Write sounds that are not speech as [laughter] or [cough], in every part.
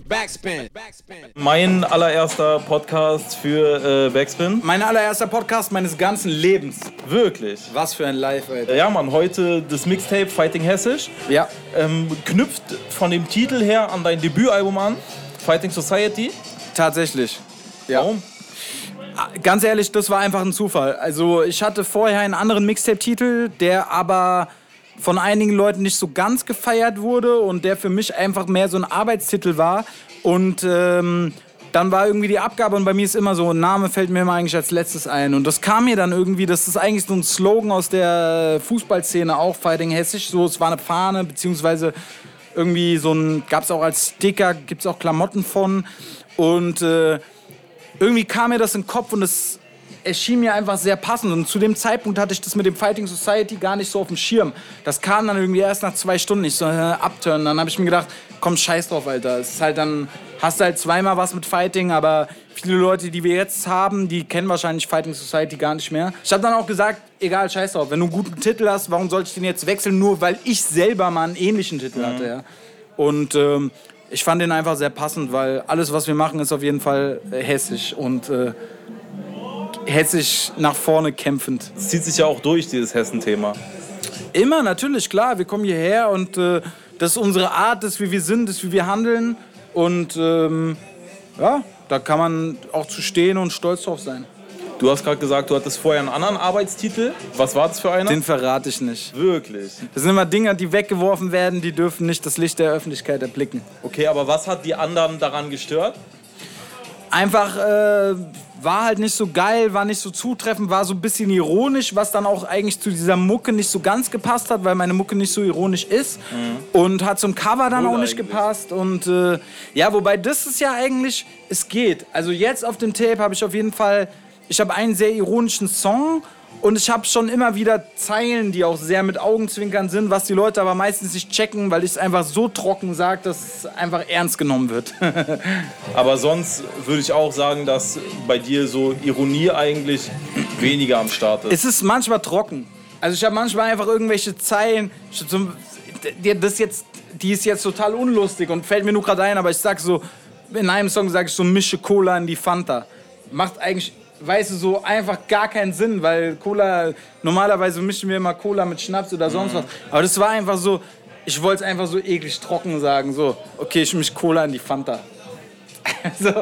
Backspin. Mein allererster Podcast für äh, Backspin. Mein allererster Podcast meines ganzen Lebens. Wirklich. Was für ein Live, Alter. Ja, Mann, heute das Mixtape Fighting Hessisch. Ja. Ähm, knüpft von dem Titel her an dein Debütalbum an, Fighting Society. Tatsächlich. Ja. Warum? Ganz ehrlich, das war einfach ein Zufall. Also ich hatte vorher einen anderen Mixtape-Titel, der aber von einigen Leuten nicht so ganz gefeiert wurde und der für mich einfach mehr so ein Arbeitstitel war. Und ähm, dann war irgendwie die Abgabe und bei mir ist immer so, ein Name fällt mir immer eigentlich als letztes ein. Und das kam mir dann irgendwie, das ist eigentlich so ein Slogan aus der Fußballszene auch, Fighting Hessisch. So, es war eine Fahne, beziehungsweise irgendwie so ein, gab es auch als Sticker, gibt es auch Klamotten von. Und äh, irgendwie kam mir das in den Kopf und es erschien mir einfach sehr passend. Und zu dem Zeitpunkt hatte ich das mit dem Fighting Society gar nicht so auf dem Schirm. Das kam dann irgendwie erst nach zwei Stunden. Ich so, äh, abturnen. Dann habe ich mir gedacht, komm, scheiß drauf, Alter. Es ist halt dann, hast du halt zweimal was mit Fighting, aber viele Leute, die wir jetzt haben, die kennen wahrscheinlich Fighting Society gar nicht mehr. Ich habe dann auch gesagt, egal, scheiß drauf. Wenn du einen guten Titel hast, warum sollte ich den jetzt wechseln? Nur weil ich selber mal einen ähnlichen Titel hatte, ja. Und ähm, ich fand den einfach sehr passend, weil alles, was wir machen, ist auf jeden Fall äh, hessisch und äh, hessisch nach vorne kämpfend. Es zieht sich ja auch durch, dieses Hessen-Thema. Immer, natürlich, klar. Wir kommen hierher und äh, das ist unsere Art, das ist wie wir sind, das ist wie wir handeln. Und ähm, ja, da kann man auch zu stehen und stolz drauf sein. Du hast gerade gesagt, du hattest vorher einen anderen Arbeitstitel. Was war das für einer? Den verrate ich nicht. Wirklich. Das sind immer Dinge, die weggeworfen werden, die dürfen nicht das Licht der Öffentlichkeit erblicken. Okay, aber was hat die anderen daran gestört? Einfach äh, war halt nicht so geil, war nicht so zutreffend, war so ein bisschen ironisch, was dann auch eigentlich zu dieser Mucke nicht so ganz gepasst hat, weil meine Mucke nicht so ironisch ist und hat zum Cover dann Cool auch nicht eigentlich. gepasst und äh, ja, wobei das ist ja eigentlich, es geht. Also jetzt auf dem Tape habe ich auf jeden Fall, ich habe einen sehr ironischen Song und ich habe schon immer wieder Zeilen, die auch sehr mit Augenzwinkern sind, was die Leute aber meistens nicht checken, weil ich es einfach so trocken sage, dass es einfach ernst genommen wird. [laughs] Aber sonst würde ich auch sagen, dass bei dir so Ironie eigentlich weniger am Start ist. Es ist manchmal trocken. Also ich habe manchmal einfach irgendwelche Zeilen. Das jetzt, die ist jetzt total unlustig und fällt mir nur gerade ein, aber ich sag so, in einem Song sage ich so, mische Cola in die Fanta. Macht eigentlich, weißt du, so einfach gar keinen Sinn, weil Cola, normalerweise mischen wir immer Cola mit Schnaps oder sonst was. Aber das war einfach so, ich wollte es einfach so eklig trocken sagen, so, okay, ich mische Cola in die Fanta. [laughs] So,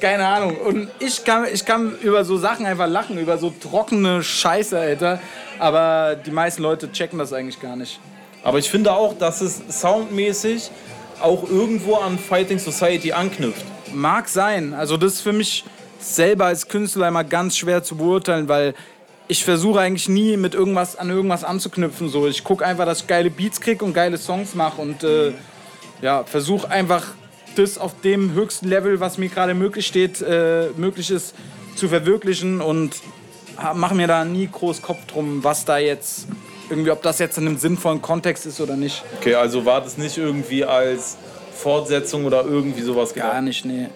keine Ahnung. Und ich kann, ich kann über so Sachen einfach lachen, über so trockene Scheiße, Alter. Aber die meisten Leute checken das eigentlich gar nicht. Aber ich finde auch, dass es soundmäßig auch irgendwo an Fighting Society anknüpft. Mag sein. Also das ist für mich selber als Künstler immer ganz schwer zu beurteilen, weil ich versuche eigentlich nie mit irgendwas an irgendwas anzuknüpfen. So, ich gucke einfach, dass ich geile Beats kriege und geile Songs mache und äh, ja, versuche einfach das auf dem höchsten Level, was mir gerade möglich steht, äh, möglich ist, zu verwirklichen und mache mir da nie groß Kopf drum, was da jetzt irgendwie, ob das jetzt in einem sinnvollen Kontext ist oder nicht. Okay, also war das nicht irgendwie als Fortsetzung oder irgendwie sowas Gar gedacht? nicht, nee.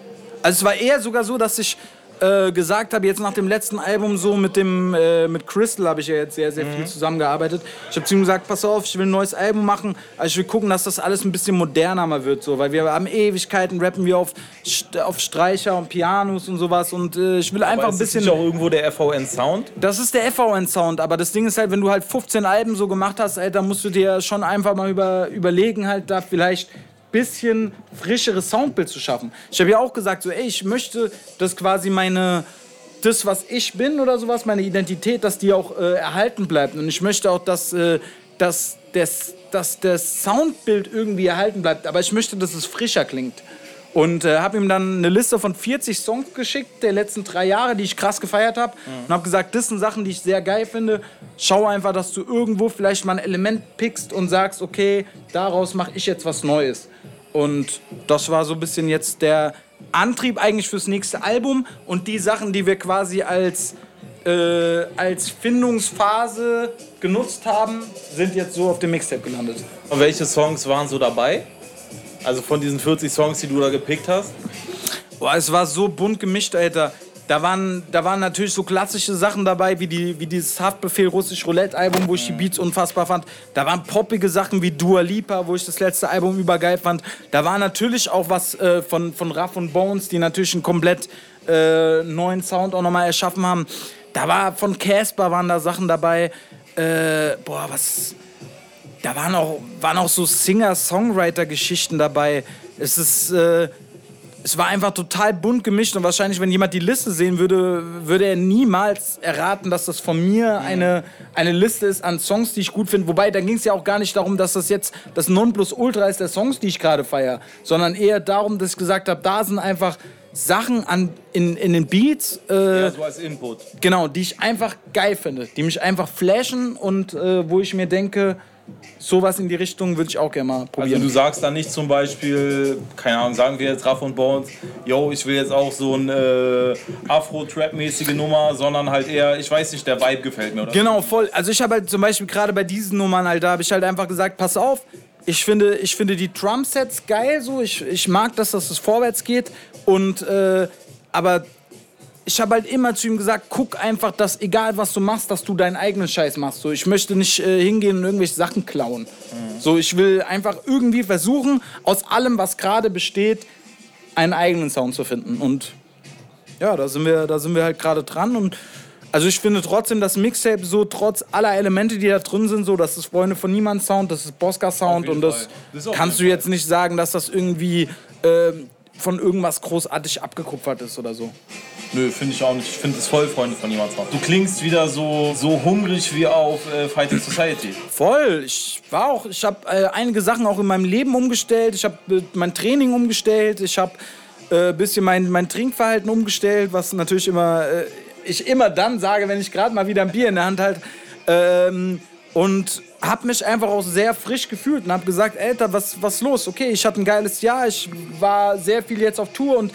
Also es war eher sogar so, dass ich äh, gesagt habe, jetzt nach dem letzten Album so mit dem äh, mit Crystal habe ich ja jetzt sehr, sehr viel zusammengearbeitet. Ich habe zu ihm gesagt, pass auf, ich will ein neues Album machen, also ich will gucken, dass das alles ein bisschen moderner mal wird, so, weil wir haben Ewigkeiten, rappen wir auf, auf Streicher und Pianos und sowas und äh, ich will einfach Aber ein ist das bisschen... auch irgendwo der FVN-Sound? Das ist der FVN-Sound, aber das Ding ist halt, wenn du halt 15 Alben so gemacht hast, Alter, musst du dir schon einfach mal über, überlegen, halt da vielleicht bisschen frischeres Soundbild zu schaffen. Ich habe ja auch gesagt, so, ey, ich möchte, dass quasi meine, das, was ich bin oder sowas, meine Identität, dass die auch äh, erhalten bleibt. Und ich möchte auch, dass, äh, dass, das, dass das Soundbild irgendwie erhalten bleibt, aber ich möchte, dass es frischer klingt. Und äh, habe ihm dann eine Liste von 40 Songs geschickt der letzten drei Jahre, die ich krass gefeiert habe. Und habe gesagt, das sind Sachen, die ich sehr geil finde. Schau einfach, dass du irgendwo vielleicht mal ein Element pickst und sagst, okay, daraus mache ich jetzt was Neues. Und das war so ein bisschen jetzt der Antrieb eigentlich fürs nächste Album. Und die Sachen, die wir quasi als, äh, als Findungsphase genutzt haben, sind jetzt so auf dem Mixtape gelandet. Und welche Songs waren so dabei? Also von diesen 40 Songs, die du da gepickt hast? Boah, es war so bunt gemischt, Alter. da waren, da waren natürlich so klassische Sachen dabei, wie, die, wie dieses Haftbefehl Russisch Roulette Album, wo ich die Beats unfassbar fand. Da waren poppige Sachen wie Dua Lipa, wo ich das letzte Album übergeil fand. Da war natürlich auch was äh, von, von Raff und Bones, die natürlich einen komplett äh, neuen Sound auch nochmal erschaffen haben. Da war von Casper waren da Sachen dabei. Äh, boah, was. Da waren auch, waren auch so Singer-Songwriter-Geschichten dabei. Es ist. Äh, es war einfach total bunt gemischt und wahrscheinlich, wenn jemand die Liste sehen würde, würde er niemals erraten, dass das von mir eine, eine Liste ist an Songs, die ich gut finde. Wobei, da ging es ja auch gar nicht darum, dass das jetzt das Nonplusultra ist der Songs, die ich gerade feiere, sondern eher darum, dass ich gesagt habe, da sind einfach Sachen an, in, in den Beats, äh, Ja, so als Input. genau, die ich einfach geil finde, die mich einfach flashen und äh, wo ich mir denke, sowas in die Richtung würde ich auch gerne mal Also probieren. du sagst dann nicht zum Beispiel, keine Ahnung, sagen wir jetzt Raff und Bones, yo, ich will jetzt auch so eine äh, Afro-Trap-mäßige Nummer, sondern halt eher, ich weiß nicht, der Vibe gefällt mir, oder? Genau, voll. Also ich habe halt zum Beispiel gerade bei diesen Nummern, halt, da habe ich halt einfach gesagt, pass auf, ich finde, ich finde die Drum-Sets geil so. Ich, ich mag, dass das vorwärts geht. Und, äh, aber ich habe halt immer zu ihm gesagt, guck einfach, dass egal was du machst, dass du deinen eigenen Scheiß machst. So, ich möchte nicht äh, hingehen und irgendwelche Sachen klauen. So, ich will einfach irgendwie versuchen, aus allem, was gerade besteht, einen eigenen Sound zu finden. Und ja, da sind wir, da sind wir halt gerade dran. Und also ich finde trotzdem das Mixtape so, trotz aller Elemente, die da drin sind, so, das ist Freunde von Niemand Sound, das ist Bosca Sound und das. Das kannst du jetzt nicht sagen, dass das irgendwie ähm, von irgendwas großartig abgekupfert ist oder so. Nö, finde ich auch nicht. Ich finde es voll Freunde von jemandem. Du klingst wieder so, so hungrig wie auf äh, Fighting Society. Voll. Ich war auch, ich habe äh, einige Sachen auch in meinem Leben umgestellt. Ich habe äh, mein Training umgestellt. Ich habe ein äh, bisschen mein, mein Trinkverhalten umgestellt, was natürlich immer äh, ich immer dann sage, wenn ich gerade mal wieder ein Bier in der Hand halte. Ähm, und habe mich einfach auch sehr frisch gefühlt und habe gesagt, Alter, was was los? Okay, ich hatte ein geiles Jahr. Ich war sehr viel jetzt auf Tour und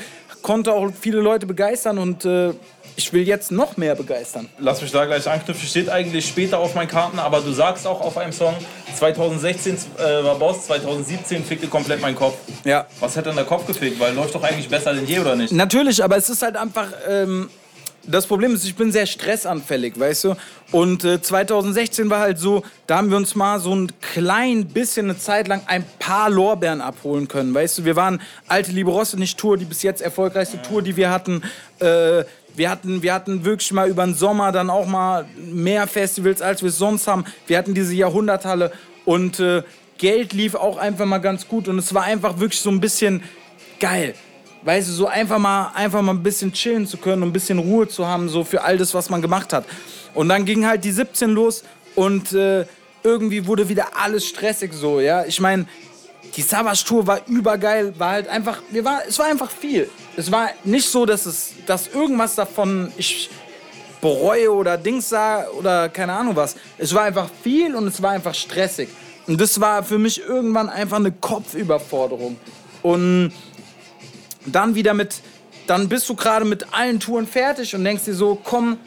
konnte auch viele Leute begeistern und äh, ich will jetzt noch mehr begeistern. Lass mich da gleich anknüpfen. Steht eigentlich später auf meinen Karten, aber du sagst auch auf einem Song, 2016 äh, war Boss, 2017 fickte komplett mein Kopf. Ja. Was hat denn der Kopf gefickt? Weil läuft doch eigentlich besser denn je, oder nicht? Natürlich, aber es ist halt einfach. Ähm, das Problem ist, ich bin sehr stressanfällig, weißt du? Und äh, 2016 war halt so, da haben wir uns mal so ein klein bisschen eine Zeit lang ein paar Lorbeeren abholen können, weißt du? Wir waren alte Liebe Rosse Tour, die bis jetzt erfolgreichste Tour, die wir hatten. Äh, wir hatten, wir hatten wirklich mal über den Sommer dann auch mal mehr Festivals, als wir es sonst haben. Wir hatten diese Jahrhunderthalle und äh, Geld lief auch einfach mal ganz gut und es war einfach wirklich so ein bisschen geil. Weißt du, so einfach mal, einfach mal ein bisschen chillen zu können und ein bisschen Ruhe zu haben, so für all das, was man gemacht hat. Und dann ging halt die 17 los und äh, irgendwie wurde wieder alles stressig so, ja. Ich meine, die Savage Tour war übergeil, war halt einfach, wir war, es war einfach viel. Es war nicht so, dass es, dass irgendwas davon ich bereue oder Dings sah oder keine Ahnung was. Es war einfach viel und es war einfach stressig. Und das war für mich irgendwann einfach eine Kopfüberforderung. Und dann wieder mit, dann bist du gerade mit allen Touren fertig und denkst dir so, komm,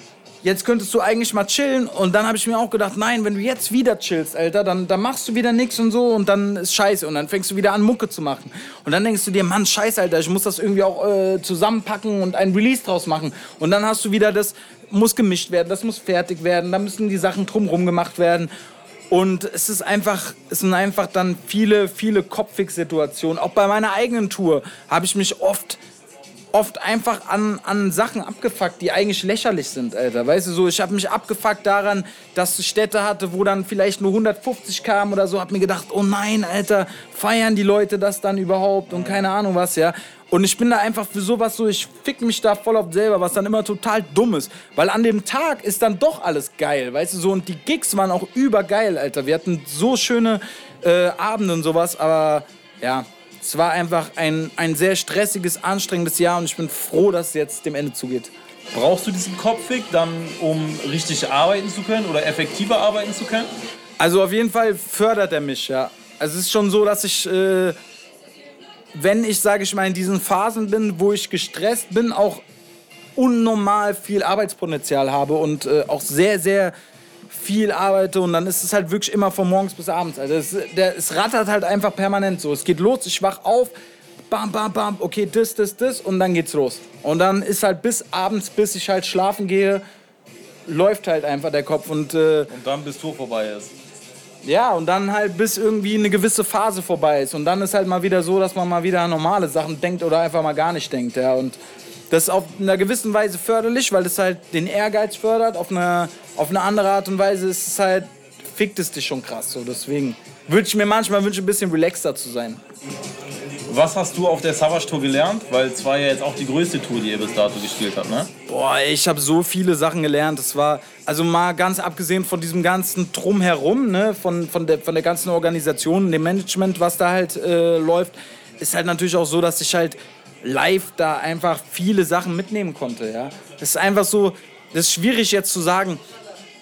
jetzt könntest du eigentlich mal chillen. Und dann habe ich mir auch gedacht, nein, wenn du jetzt wieder chillst, Alter, dann, dann machst du wieder nichts und so und dann ist scheiße. Und dann fängst du wieder an, Mucke zu machen. Und dann denkst du dir, Mann, scheiße, Alter, ich muss das irgendwie auch äh, zusammenpacken und ein Release draus machen. Und dann hast du wieder das, muss gemischt werden, das muss fertig werden, da müssen die Sachen drumrum gemacht werden. Und es ist einfach, es sind einfach dann viele, viele Kopfix-Situationen. Auch bei meiner eigenen Tour habe ich mich oft, oft einfach an, an Sachen abgefuckt, die eigentlich lächerlich sind, Alter. Weißt du, so, ich habe mich abgefuckt daran, dass ich Städte hatte, wo dann vielleicht nur 150 kamen oder so. Hab mir gedacht, oh nein, Alter, feiern die Leute das dann überhaupt und keine Ahnung was, ja. Und ich bin da einfach für sowas so, ich fick mich da voll auf selber, was dann immer total dumm ist. Weil an dem Tag ist dann doch alles geil, weißt du so. Und die Gigs waren auch übergeil, Alter. Wir hatten so schöne äh, Abende und sowas, aber ja, es war einfach ein, ein sehr stressiges, anstrengendes Jahr und ich bin froh, dass es jetzt dem Ende zugeht. Brauchst du diesen Kopffick dann, um richtig arbeiten zu können oder effektiver arbeiten zu können? Also auf jeden Fall fördert er mich, ja. Also es ist schon so, dass ich, äh, wenn ich, sage ich mal, in diesen Phasen bin, wo ich gestresst bin, auch unnormal viel Arbeitspotenzial habe und äh, auch sehr, sehr viel arbeite und dann ist es halt wirklich immer von morgens bis abends. Also es, der, es rattert halt einfach permanent so. Es geht los, ich wach auf, bam, bam, bam, okay, das, das, das und dann geht's los. Und dann ist halt bis abends, bis ich halt schlafen gehe, läuft halt einfach der Kopf und äh, Und dann bis Tour vorbei ist. ja, und dann halt bis irgendwie eine gewisse Phase vorbei ist. Und dann ist halt mal wieder so, dass man mal wieder an normale Sachen denkt oder einfach mal gar nicht denkt. Ja. Und das ist auf einer gewissen Weise förderlich, weil es halt den Ehrgeiz fördert. Auf eine, auf eine andere Art und Weise ist es halt, fickt es dich schon krass. So. Deswegen würde ich mir manchmal wünschen, ein bisschen relaxter zu sein. Was hast du auf der Savage Tour gelernt? Weil es war ja jetzt auch die größte Tour, die ihr bis dato gespielt habt, ne? Boah, ich habe so viele Sachen gelernt. Das war, also mal ganz abgesehen von diesem ganzen Drumherum, ne, von, von, der, von der ganzen Organisation, dem Management, was da halt äh, läuft, ist halt natürlich auch so, dass ich halt live da einfach viele Sachen mitnehmen konnte, ja. Das ist einfach so, das ist schwierig jetzt zu sagen,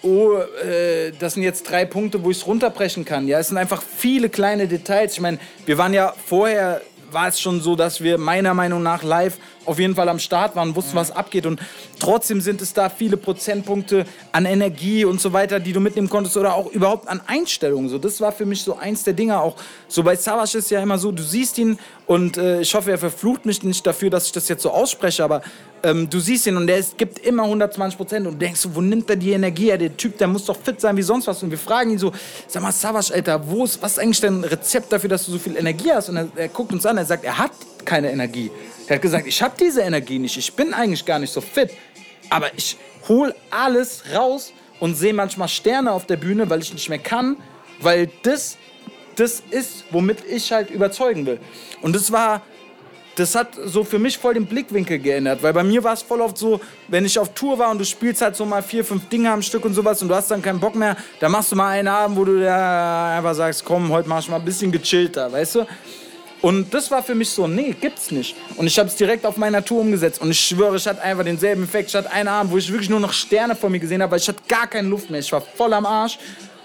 oh, äh, das sind jetzt drei Punkte, wo ich es runterbrechen kann. Ja, es sind einfach viele kleine Details. Ich meine, wir waren ja vorher, war es schon so, dass wir meiner Meinung nach live auf jeden Fall am Start waren, wussten, was abgeht. Und trotzdem sind es da viele Prozentpunkte an Energie und so weiter, die du mitnehmen konntest oder auch überhaupt an Einstellungen. So, das war für mich so eins der Dinge auch. So bei Savage ist ja immer so, du siehst ihn und äh, ich hoffe, er verflucht mich nicht dafür, dass ich das jetzt so ausspreche, aber ähm, du siehst ihn und ist, gibt immer 120 Prozent und denkst so, wo nimmt er die Energie her? Der Typ, der muss doch fit sein wie sonst was. Und wir fragen ihn so, sag mal, Savage, Alter, wo ist, was ist eigentlich dein Rezept dafür, dass du so viel Energie hast? Und er, er guckt uns an, er sagt, er hat keine Energie. Er hat gesagt, ich habe diese Energie nicht, ich bin eigentlich gar nicht so fit. Aber ich hol alles raus und sehe manchmal Sterne auf der Bühne, weil ich nicht mehr kann, weil das das ist, womit ich halt überzeugen will. Und das war, das hat so für mich voll den Blickwinkel geändert, weil bei mir war es voll oft so, wenn ich auf Tour war und du spielst halt so mal vier, fünf Dinge am Stück und sowas und du hast dann keinen Bock mehr, dann machst du mal einen Abend, wo du da einfach sagst, komm, heute mach ich mal ein bisschen gechillter, weißt du? Und das war für mich so, nee, gibt's nicht. Und ich habe es direkt auf meiner Tour umgesetzt. Und ich schwöre, ich hatte einfach denselben Effekt. Ich hatte einen Abend, wo ich wirklich nur noch Sterne vor mir gesehen habe, weil ich hatte gar keine Luft mehr. Ich war voll am Arsch.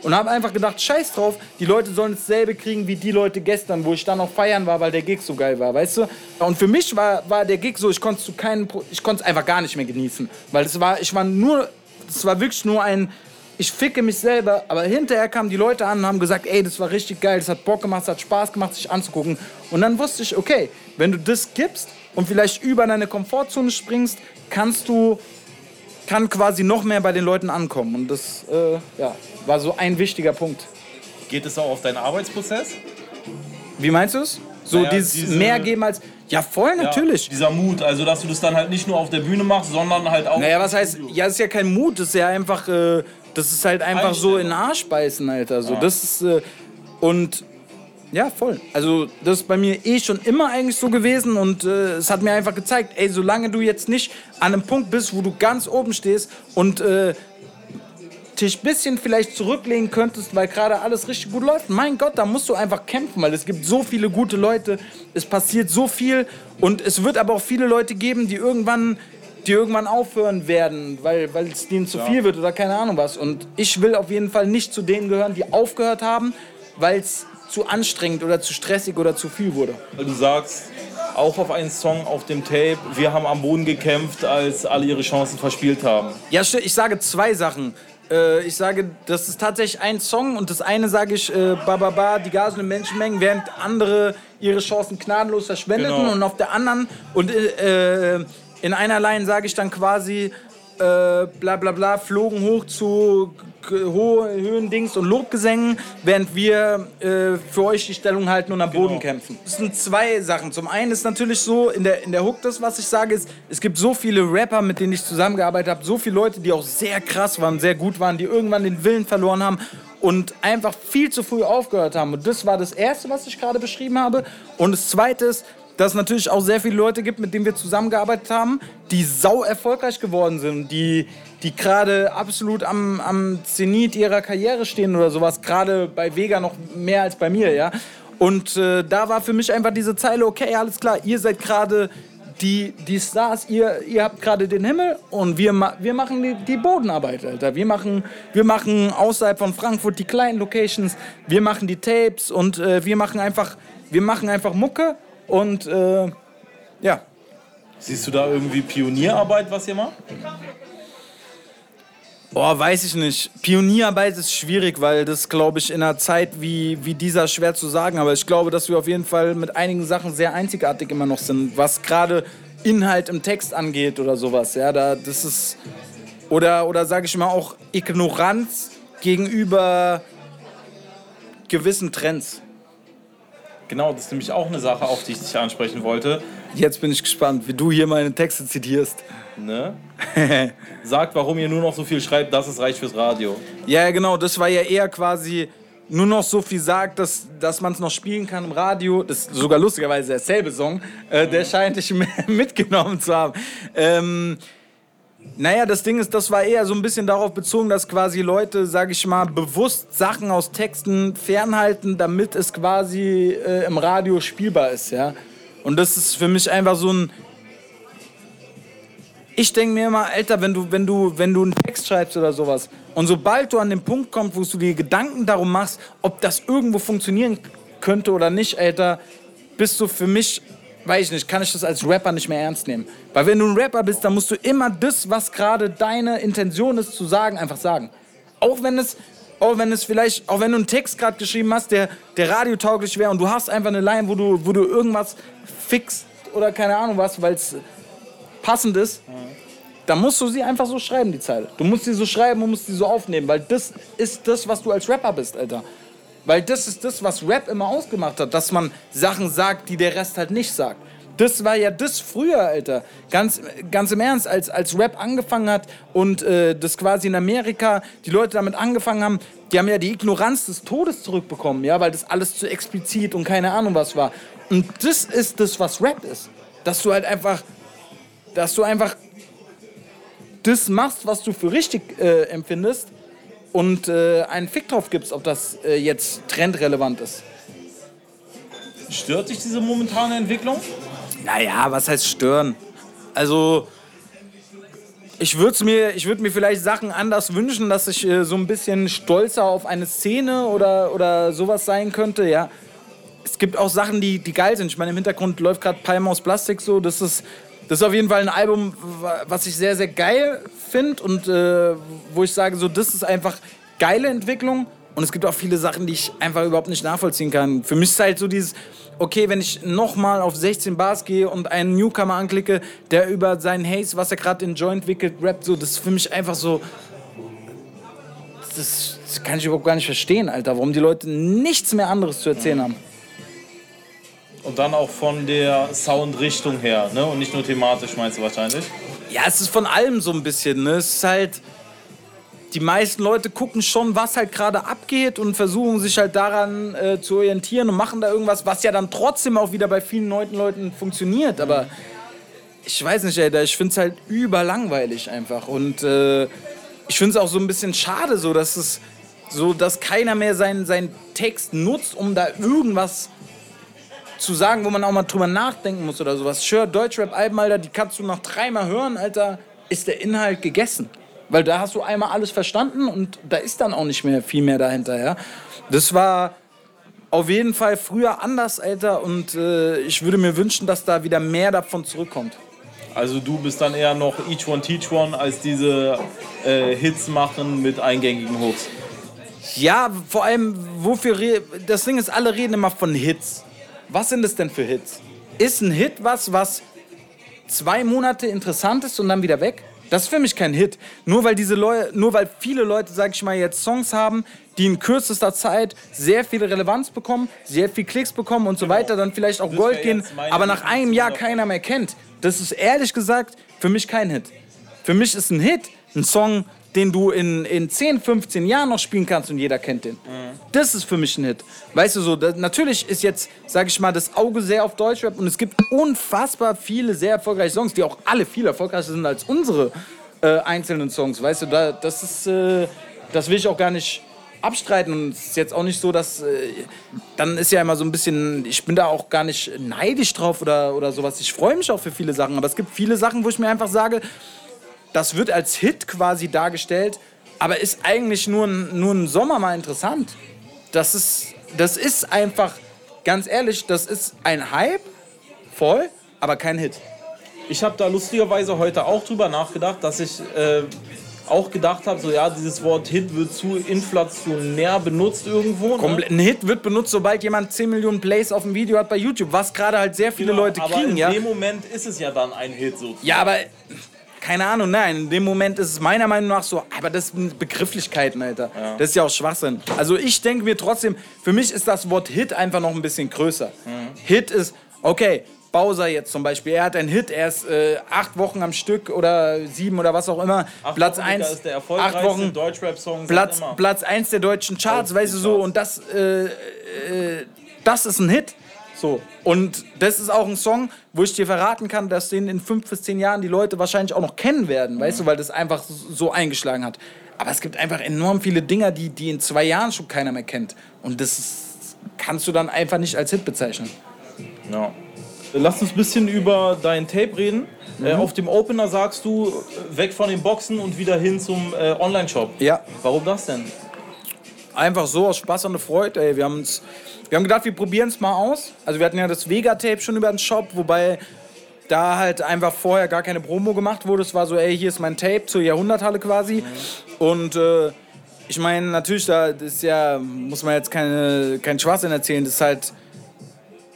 Und habe einfach gedacht, scheiß drauf, die Leute sollen dasselbe kriegen wie die Leute gestern, wo ich dann noch feiern war, weil der Gig so geil war, weißt du? Und für mich war, war der Gig so, ich konnte es einfach gar nicht mehr genießen, weil es war, ich war nur, es war wirklich nur ein, ich ficke mich selber, aber hinterher kamen die Leute an und haben gesagt, ey, das war richtig geil, das hat Bock gemacht, es hat Spaß gemacht, sich anzugucken. Und dann wusste ich, okay, wenn du das gibst und vielleicht über deine Komfortzone springst, kannst du kann quasi noch mehr bei den Leuten ankommen. Und das äh, ja, war so ein wichtiger Punkt. Geht es auch auf deinen Arbeitsprozess? Wie meinst du es? So Naja, dieses diese- mehr geben als. Ja, voll, natürlich. Ja, dieser Mut, also dass du das dann halt nicht nur auf der Bühne machst, sondern halt auch. Naja, was heißt, ja, das ist ja kein Mut, das ist ja einfach, äh, das ist halt einfach so in den. Arsch beißen, Alter. So, Ja. das ist, äh, und ja, voll. Also, das ist bei mir eh schon immer eigentlich so gewesen und äh, es hat mir einfach gezeigt, ey, solange du jetzt nicht an einem Punkt bist, wo du ganz oben stehst und äh, dich ein bisschen vielleicht zurücklehnen könntest, weil gerade alles richtig gut läuft. Mein Gott, da musst du einfach kämpfen, weil es gibt so viele gute Leute, es passiert so viel und es wird aber auch viele Leute geben, die irgendwann, die irgendwann aufhören werden, weil, es denen zu viel wird oder keine Ahnung was. Und ich will auf jeden Fall nicht zu denen gehören, die aufgehört haben, weil es zu anstrengend oder zu stressig oder zu viel wurde. Weil du sagst, auch auf einen Song auf dem Tape, wir haben am Boden gekämpft, als alle ihre Chancen verspielt haben. Ja, ich sage zwei Sachen. Äh, ich sage, das ist tatsächlich ein Song und das eine sage ich, äh, Bababa, die Gasen und Menschenmengen, während andere ihre Chancen gnadenlos verschwendeten Genau. und auf der anderen und äh, äh, in einer Line sage ich dann quasi äh, bla bla bla, flogen hoch zu g- hohe Höhendings und Lobgesängen, während wir äh, für euch die Stellung halten und am Boden kämpfen. Das sind zwei Sachen. Zum einen ist natürlich so, in der, in der Hook, das, was ich sage, ist, es gibt so viele Rapper, mit denen ich zusammengearbeitet habe, so viele Leute, die auch sehr krass waren, sehr gut waren, die irgendwann den Willen verloren haben und einfach viel zu früh aufgehört haben. Und das war das Erste, was ich gerade beschrieben habe. Und das Zweite ist, dass es natürlich auch sehr viele Leute gibt, mit denen wir zusammengearbeitet haben, die sau erfolgreich geworden sind, die, die gerade absolut am, am Zenit ihrer Karriere stehen oder sowas, gerade bei Vega noch mehr als bei mir, ja. Und äh, da war für mich einfach diese Zeile, okay, alles klar, ihr seid gerade die, die Stars, ihr, ihr habt gerade den Himmel und wir, wir machen die, die Bodenarbeit, Alter. Wir machen, wir machen außerhalb von Frankfurt die kleinen Locations, wir machen die Tapes und äh, wir machen einfach, wir machen einfach Mucke und äh, ja. Siehst du da irgendwie Pionierarbeit, was ihr macht? Oh, weiß ich nicht. Pionierarbeit ist schwierig, weil das, glaube ich, in einer Zeit wie, wie dieser schwer zu sagen. Aber ich glaube, dass wir auf jeden Fall mit einigen Sachen sehr einzigartig immer noch sind, was gerade Inhalt im Text angeht oder sowas. Ja, da, das ist. Oder, oder sage ich mal auch Ignoranz gegenüber gewissen Trends. Genau, das ist nämlich auch eine Sache, auf die ich dich ansprechen wollte. Jetzt bin ich gespannt, wie du hier meine Texte zitierst. Ne? [laughs] Sagt, warum ihr nur noch so viel schreibt, dass es reicht fürs Radio. Ja, genau, das war ja eher quasi nur noch so viel sagt, dass, dass man es noch spielen kann im Radio. Das ist sogar lustigerweise derselbe Song. Äh, der scheint dich [laughs] mitgenommen zu haben. Ähm, naja, das Ding ist, das war eher so ein bisschen darauf bezogen, dass quasi Leute, sag ich mal, bewusst Sachen aus Texten fernhalten, damit es quasi äh, im Radio spielbar ist, ja. Und das ist für mich einfach so ein. Ich denke mir immer, Alter, wenn du, wenn du, wenn du einen Text schreibst oder sowas, und sobald du an den Punkt kommst, wo du dir Gedanken darum machst, ob das irgendwo funktionieren könnte oder nicht, Alter, bist du für mich weiß ich nicht, kann ich das als Rapper nicht mehr ernst nehmen. Weil wenn du ein Rapper bist, dann musst du immer das, was gerade deine Intention ist zu sagen, einfach sagen. Auch wenn es, auch wenn es vielleicht, auch wenn du einen Text gerade geschrieben hast, der, der radiotauglich wäre und du hast einfach eine Line, wo du, wo du irgendwas fixst oder keine Ahnung was, weil es passend ist, mhm. dann musst du sie einfach so schreiben, die Zeile. Du musst sie so schreiben und musst sie so aufnehmen, weil das ist das, was du als Rapper bist, Alter. Weil das ist das, was Rap immer ausgemacht hat, dass man Sachen sagt, die der Rest halt nicht sagt. Das war ja das früher, Alter. Ganz, ganz im Ernst, als, als Rap angefangen hat und äh, das quasi in Amerika die Leute damit angefangen haben, die haben ja die Ignoranz des Todes zurückbekommen, ja, weil das alles zu explizit und keine Ahnung was war. Und das ist das, was Rap ist. Dass du halt einfach, dass du einfach das machst, was du für richtig äh, empfindest und äh, einen Fick drauf gibst, ob das äh, jetzt trendrelevant ist. Stört dich diese momentane Entwicklung? Naja, was heißt stören? Also, ich würde mir, würd mir vielleicht Sachen anders wünschen, dass ich äh, so ein bisschen stolzer auf eine Szene oder, oder sowas sein könnte, ja. Es gibt auch Sachen, die, die geil sind. Ich meine, im Hintergrund läuft gerade Palm aus Plastik so. Das ist, das ist auf jeden Fall ein Album, was ich sehr, sehr geil finde und äh, wo ich sage, so, das ist einfach geile Entwicklung. Und es gibt auch viele Sachen, die ich einfach überhaupt nicht nachvollziehen kann. Für mich ist halt so dieses, okay, wenn ich nochmal auf 16 Bars gehe und einen Newcomer anklicke, der über seinen Haze, was er gerade in Joint wickelt, rappt, so, das ist für mich einfach so. Das, das, kann ich überhaupt gar nicht verstehen, Alter, warum die Leute nichts mehr anderes zu erzählen haben. Und dann auch von der Soundrichtung her, ne? Und nicht nur thematisch, meinst du wahrscheinlich? Ja, es ist von allem so ein bisschen, ne? Es ist halt. Die meisten Leute gucken schon, was halt gerade abgeht und versuchen sich halt daran äh, zu orientieren und machen da irgendwas, was ja dann trotzdem auch wieder bei vielen neuen Leuten funktioniert. Aber ich weiß nicht, Alter, ich finde es halt überlangweilig einfach. Und äh, ich finde es auch so ein bisschen schade, so dass es so, dass keiner mehr seinen, seinen Text nutzt, um da irgendwas zu sagen, wo man auch mal drüber nachdenken muss oder sowas. Sure, Deutschrap-Alben, Alter, die kannst du noch dreimal hören, Alter, ist der Inhalt gegessen. Weil da hast du einmal alles verstanden und da ist dann auch nicht mehr viel mehr dahinter, ja. Das war auf jeden Fall früher anders, Alter, und äh, ich würde mir wünschen, dass da wieder mehr davon zurückkommt. Also du bist dann eher noch Each One Teach One als diese äh, Hits machen mit eingängigen Hooks. Ja, vor allem, wofür das Ding ist, alle reden immer von Hits. Was sind es denn für Hits? Ist ein Hit was, was zwei Monate interessant ist und dann wieder weg? Das ist für mich kein Hit. Nur weil, diese Leu nur weil viele Leute, sag ich mal, jetzt Songs haben, die in kürzester Zeit sehr viel Relevanz bekommen, sehr viel Klicks bekommen und so genau. weiter, dann vielleicht auch das Gold gehen, aber nach einem Jahr keiner mehr kennt. Das ist ehrlich gesagt für mich kein Hit. Für mich ist ein Hit ein Song, den du in, in 10, 15 Jahren noch spielen kannst und jeder kennt den. Mhm. Das ist für mich ein Hit. Weißt du so, das, natürlich ist jetzt, sag ich mal, das Auge sehr auf Deutschrap und es gibt unfassbar viele sehr erfolgreiche Songs, die auch alle viel erfolgreicher sind als unsere äh, einzelnen Songs. Weißt du, da, das ist, äh, das will ich auch gar nicht abstreiten und es ist jetzt auch nicht so, dass äh, dann ist ja immer so ein bisschen, ich bin da auch gar nicht neidisch drauf oder, oder sowas. Ich freue mich auch für viele Sachen, aber es gibt viele Sachen, wo ich mir einfach sage, das wird als Hit quasi dargestellt, aber ist eigentlich nur, nur ein Sommer mal interessant. Das ist, das ist einfach, ganz ehrlich, das ist ein Hype, voll, aber kein Hit. Ich habe da lustigerweise heute auch drüber nachgedacht, dass ich äh, auch gedacht habe, so ja, dieses Wort Hit wird zu inflationär benutzt irgendwo. Ne? Ein Hit wird benutzt, sobald jemand 10 Millionen Plays auf dem Video hat bei YouTube, was gerade halt sehr viele genau, Leute aber kriegen, in ja. In dem Moment ist es ja dann ein Hit so. Ja, aber keine Ahnung, nein, in dem Moment ist es meiner Meinung nach so, aber das sind Begrifflichkeiten, Alter. Ja. Das ist ja auch Schwachsinn. Also ich denke mir trotzdem, für mich ist das Wort Hit einfach noch ein bisschen größer. Mhm. Hit ist, okay, Bowser jetzt zum Beispiel, er hat einen Hit, er ist äh, acht Wochen am Stück oder sieben oder was auch immer. Acht Platz Wochen, eins, ist der erfolgreichste acht Wochen, Deutschrap-Song. Platz, Platz eins der deutschen Charts, weißt du so, und das, äh, äh, das ist ein Hit. So. Und das ist auch ein Song, wo ich dir verraten kann, dass den in fünf bis zehn Jahren die Leute wahrscheinlich auch noch kennen werden, mhm. weißt du, weil das einfach so eingeschlagen hat. Aber es gibt einfach enorm viele Dinger, die, die in zwei Jahren schon keiner mehr kennt. Und das kannst du dann einfach nicht als Hit bezeichnen. Ja. Lass uns ein bisschen über dein Tape reden. Mhm. Äh, auf dem Opener sagst du, weg von den Boxen und wieder hin zum äh, Online-Shop. Ja. Warum das denn? Einfach so aus Spaß und Freude. Ey. Wir haben uns wir haben gedacht, wir probieren es mal aus. Also wir hatten ja das Vega-Tape schon über den Shop, wobei da halt einfach vorher gar keine Promo gemacht wurde. Es war so, ey, hier ist mein Tape zur Jahrhunderthalle quasi. Und äh, ich meine, natürlich, da ist ja, muss man jetzt keine, keinen Schwachsinn erzählen. Das ist halt,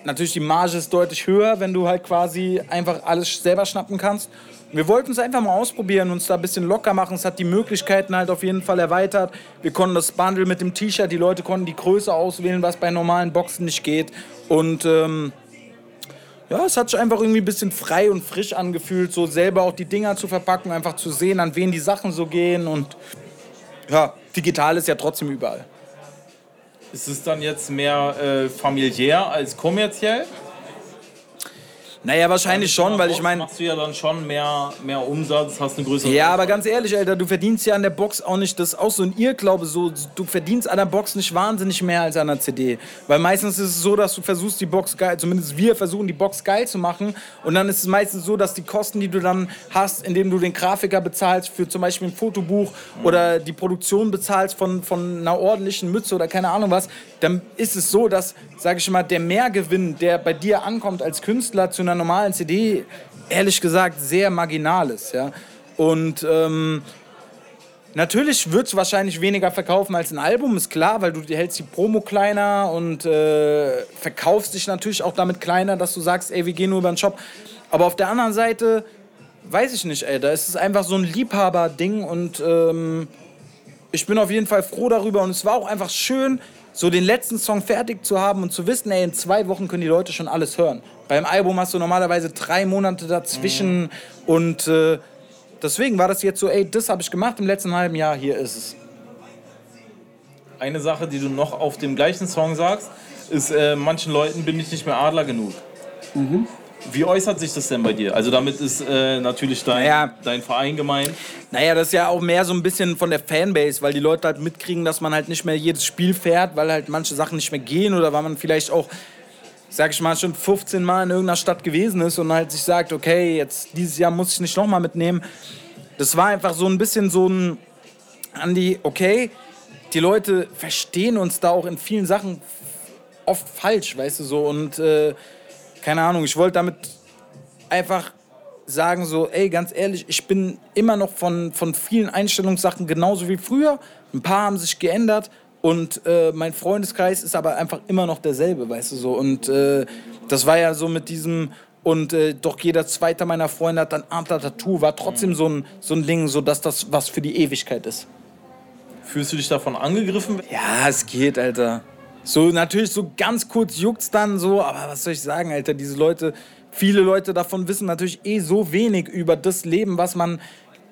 natürlich die Marge ist deutlich höher, wenn du halt quasi einfach alles selber schnappen kannst. Wir wollten es einfach mal ausprobieren, uns da ein bisschen locker machen. Es hat die Möglichkeiten halt auf jeden Fall erweitert. Wir konnten das Bundle mit dem T-Shirt, die Leute konnten die Größe auswählen, was bei normalen Boxen nicht geht. Und ähm, ja, es hat sich einfach irgendwie ein bisschen frei und frisch angefühlt, so selber auch die Dinger zu verpacken, einfach zu sehen, an wen die Sachen so gehen. Und ja, digital ist ja trotzdem überall. Ist es dann jetzt mehr äh, familiär als kommerziell? Naja, wahrscheinlich schon, weil ich meine. Machst du ja dann schon mehr, mehr Umsatz, hast eine größere. Ja, aber ganz ehrlich, Alter, du verdienst ja an der Box auch nicht, das ist auch so ein Irrglaube, so, du verdienst an der Box nicht wahnsinnig mehr als an der CD. Weil meistens ist es so, dass du versuchst, die Box geil, zumindest wir versuchen, die Box geil zu machen. Und dann ist es meistens so, dass die Kosten, die du dann hast, indem du den Grafiker bezahlst für zum Beispiel ein Fotobuch mhm. oder die Produktion bezahlst von, von einer ordentlichen Mütze oder keine Ahnung was, dann ist es so, dass, sage ich mal, der Mehrgewinn, der bei dir ankommt als Künstler zu einer normalen CD, ehrlich gesagt, sehr marginal ist. Ja? Und ähm, natürlich wird es wahrscheinlich weniger verkaufen als ein Album, ist klar, weil du hältst die Promo kleiner und äh, verkaufst dich natürlich auch damit kleiner, dass du sagst, ey, wir gehen nur über den Shop. Aber auf der anderen Seite, weiß ich nicht, ey, da ist es einfach so ein Liebhaber-Ding und ähm, ich bin auf jeden Fall froh darüber und es war auch einfach schön, so den letzten Song fertig zu haben und zu wissen, ey, in zwei Wochen können die Leute schon alles hören. Beim Album hast du normalerweise drei Monate dazwischen mhm. und äh, deswegen war das jetzt so, ey, das habe ich gemacht im letzten halben Jahr, hier ist es. Eine Sache, die du noch auf dem gleichen Song sagst, ist, äh, manchen Leuten bin ich nicht mehr Adler genug. Mhm. Wie äußert sich das denn bei dir? Also damit ist äh, natürlich dein, naja, dein Verein gemeint. Naja, das ist ja auch mehr so ein bisschen von der Fanbase, weil die Leute halt mitkriegen, dass man halt nicht mehr jedes Spiel fährt, weil halt manche Sachen nicht mehr gehen oder weil man vielleicht auch, sag ich mal, schon 15 Mal in irgendeiner Stadt gewesen ist und halt sich sagt, okay, jetzt dieses Jahr muss ich nicht nochmal mitnehmen. Das war einfach so ein bisschen so ein Andi, okay, die Leute verstehen uns da auch in vielen Sachen oft falsch, weißt du so und äh, keine Ahnung, ich wollte damit einfach sagen so, ey, ganz ehrlich, ich bin immer noch von, von vielen Einstellungssachen genauso wie früher. Ein paar haben sich geändert und äh, mein Freundeskreis ist aber einfach immer noch derselbe, weißt du so. Und äh, das war ja so mit diesem und äh, doch jeder zweite meiner Freunde hat ein Adler-Tattoo, war trotzdem so ein, so ein Ding, so dass das was für die Ewigkeit ist. Fühlst du dich davon angegriffen? Ja, es geht, Alter. So, natürlich, so ganz kurz juckt's dann so, aber was soll ich sagen, Alter, diese Leute, viele Leute davon wissen natürlich eh so wenig über das Leben, was man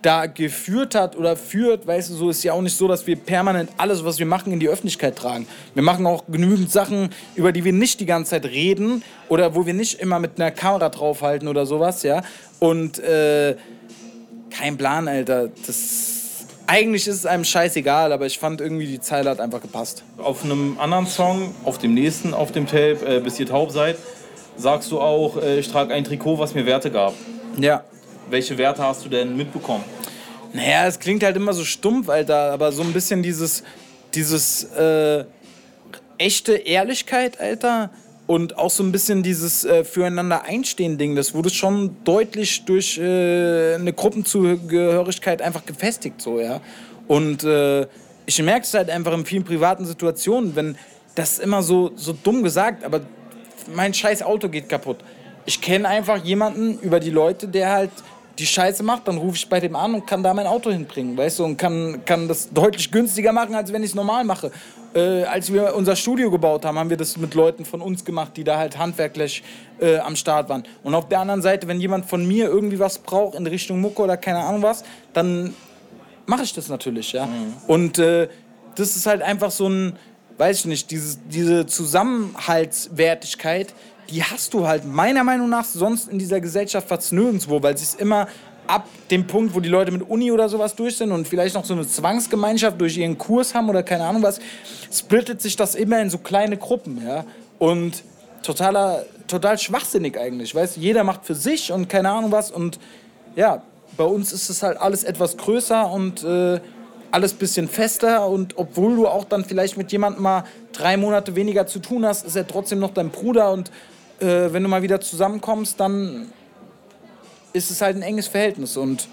da geführt hat oder führt, weißt du, so ist ja auch nicht so, dass wir permanent alles, was wir machen, in die Öffentlichkeit tragen. Wir machen auch genügend Sachen, über die wir nicht die ganze Zeit reden oder wo wir nicht immer mit einer Kamera draufhalten oder sowas, ja. Und äh, kein Plan, Alter. Das eigentlich ist es einem scheißegal, aber ich fand irgendwie die Zeile hat einfach gepasst. Auf einem anderen Song, auf dem nächsten, auf dem Tape, äh, bis ihr taub seid, sagst du auch, äh, ich trage ein Trikot, was mir Werte gab. Ja. Welche Werte hast du denn mitbekommen? Naja, es klingt halt immer so stumpf, Alter, aber so ein bisschen dieses, dieses äh, echte Ehrlichkeit, Alter. Und auch so ein bisschen dieses äh, Füreinander einstehen Ding, das wurde schon deutlich durch äh, eine Gruppenzugehörigkeit einfach gefestigt, so, ja. Und äh, ich merke es halt einfach in vielen privaten Situationen, wenn das immer so, so dumm gesagt, aber mein scheiß Auto geht kaputt. Ich kenne einfach jemanden über die Leute, der halt die Scheiße macht, dann rufe ich bei dem an und kann da mein Auto hinbringen, weißt du, und kann, kann das deutlich günstiger machen, als wenn ich es normal mache. Äh, als wir unser Studio gebaut haben, haben wir das mit Leuten von uns gemacht, die da halt handwerklich äh, am Start waren. Und auf der anderen Seite, wenn jemand von mir irgendwie was braucht in Richtung Mucke oder keine Ahnung was, dann mache ich das natürlich, ja. Mhm. Und äh, das ist halt einfach so ein, weiß ich nicht, dieses, diese Zusammenhaltswertigkeit, die hast du halt meiner Meinung nach sonst in dieser Gesellschaft fast nirgendwo, weil sie es immer ab dem Punkt, wo die Leute mit Uni oder sowas durch sind und vielleicht noch so eine Zwangsgemeinschaft durch ihren Kurs haben oder keine Ahnung was, splittet sich das immer in so kleine Gruppen, ja. Und totaler, total schwachsinnig eigentlich, weißt Jeder macht für sich und keine Ahnung was und ja, bei uns ist es halt alles etwas größer und äh, alles bisschen fester und obwohl du auch dann vielleicht mit jemandem mal drei Monate weniger zu tun hast, ist er trotzdem noch dein Bruder und äh, wenn du mal wieder zusammenkommst, dann ist es halt ein enges Verhältnis und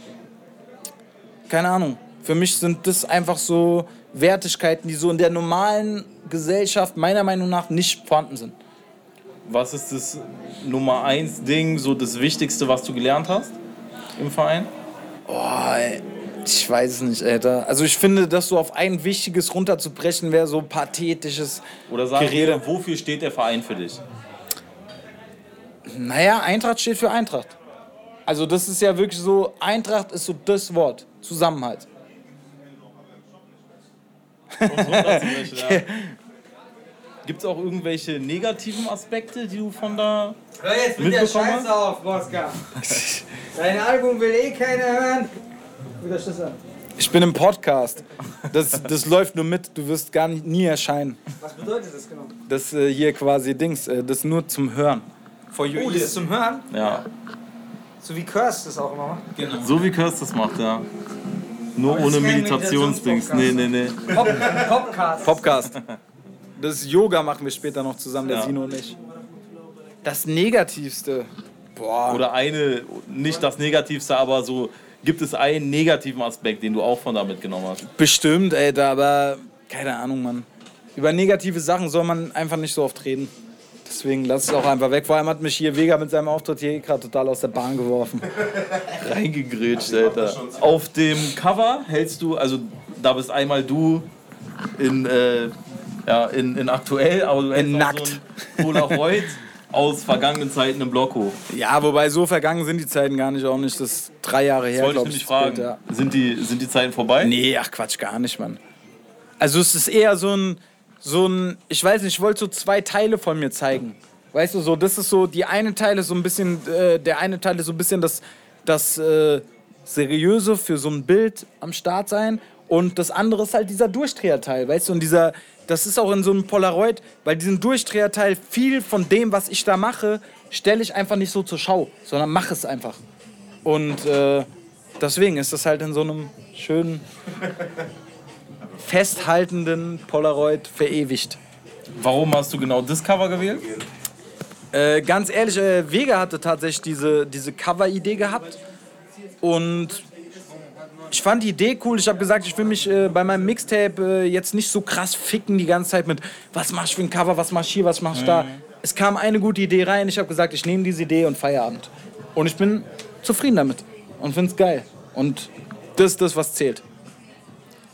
keine Ahnung. Für mich sind das einfach so Wertigkeiten, die so in der normalen Gesellschaft meiner Meinung nach nicht vorhanden sind. Was ist das Nummer eins Ding, so das Wichtigste, was du gelernt hast im Verein? Oh, ich weiß es nicht, Alter. Also ich finde, das so auf ein Wichtiges runterzubrechen, wäre so pathetisches Oder sag Gerede. Wofür steht der Verein für dich? Naja, Eintracht steht für Eintracht. Also das ist ja wirklich so, Eintracht ist so das Wort, Zusammenhalt. [laughs] Gibt es auch irgendwelche negativen Aspekte, die du von da Hör jetzt mit der Scheiße auf, Moska. [laughs] Dein Album will eh keiner hören. Wieder Schlüssel. Ich bin im Podcast. Das, das läuft nur mit, du wirst gar nicht, nie erscheinen. Was bedeutet das genau? Das äh, hier quasi Dings, äh, das nur zum Hören. For you oh, das ist zum Hören? Ja. So wie Curse das auch immer macht? Genau. So wie Curse das macht, ja. Nur ohne Meditationsdings. Nee, nee, nee. Pop Popcast. Popcast. Das Yoga machen wir später noch zusammen, der ja. Sino und ich. Das Negativste. Boah. Oder eine, nicht das Negativste, aber so, gibt es einen negativen Aspekt, den du auch von da mitgenommen hast? Bestimmt, ey, aber keine Ahnung, Mann. Über negative Sachen soll man einfach nicht so oft reden. Deswegen lass es auch einfach weg. Vor allem hat mich hier Vega mit seinem Auftritt hier gerade total aus der Bahn geworfen. [laughs] Reingegrätscht, Alter. Auf dem Cover hältst du, also da bist einmal du in, äh, ja, in, in aktuell, aber du hältst in nackt. So Polaroid aus vergangenen Zeiten im Block hoch. Ja, wobei so vergangen sind die Zeiten gar nicht, auch nicht. Das ist drei Jahre her, glaube ich. fragen. Bild, ja. sind, die, sind die Zeiten vorbei? Nee, ach Quatsch, gar nicht, Mann. Also es ist eher so ein so ein, ich weiß nicht, ich wollte so zwei Teile von mir zeigen. Weißt du, so, das ist so, die eine Teil ist so ein bisschen, äh, der eine Teil ist so ein bisschen das, das äh, Seriöse für so ein Bild am Start sein und das andere ist halt dieser Durchdreherteil, weißt du, und dieser, das ist auch in so einem Polaroid, weil diesen Durchdreherteil, viel von dem, was ich da mache, stelle ich einfach nicht so zur Schau, sondern mache es einfach. Und äh, deswegen ist das halt in so einem schönen festhaltenden Polaroid verewigt. Warum hast du genau das Cover gewählt? Äh, ganz ehrlich, äh, Vega hatte tatsächlich diese, diese Cover-Idee gehabt. Und ich fand die Idee cool. Ich habe gesagt, ich will mich äh, bei meinem Mixtape äh, jetzt nicht so krass ficken die ganze Zeit mit, was mach ich für ein Cover, was mach ich hier, was mach ich mhm. da. Es kam eine gute Idee rein. Ich habe gesagt, ich nehme diese Idee und Feierabend. Und ich bin zufrieden damit und finde es geil. Und das ist das, was zählt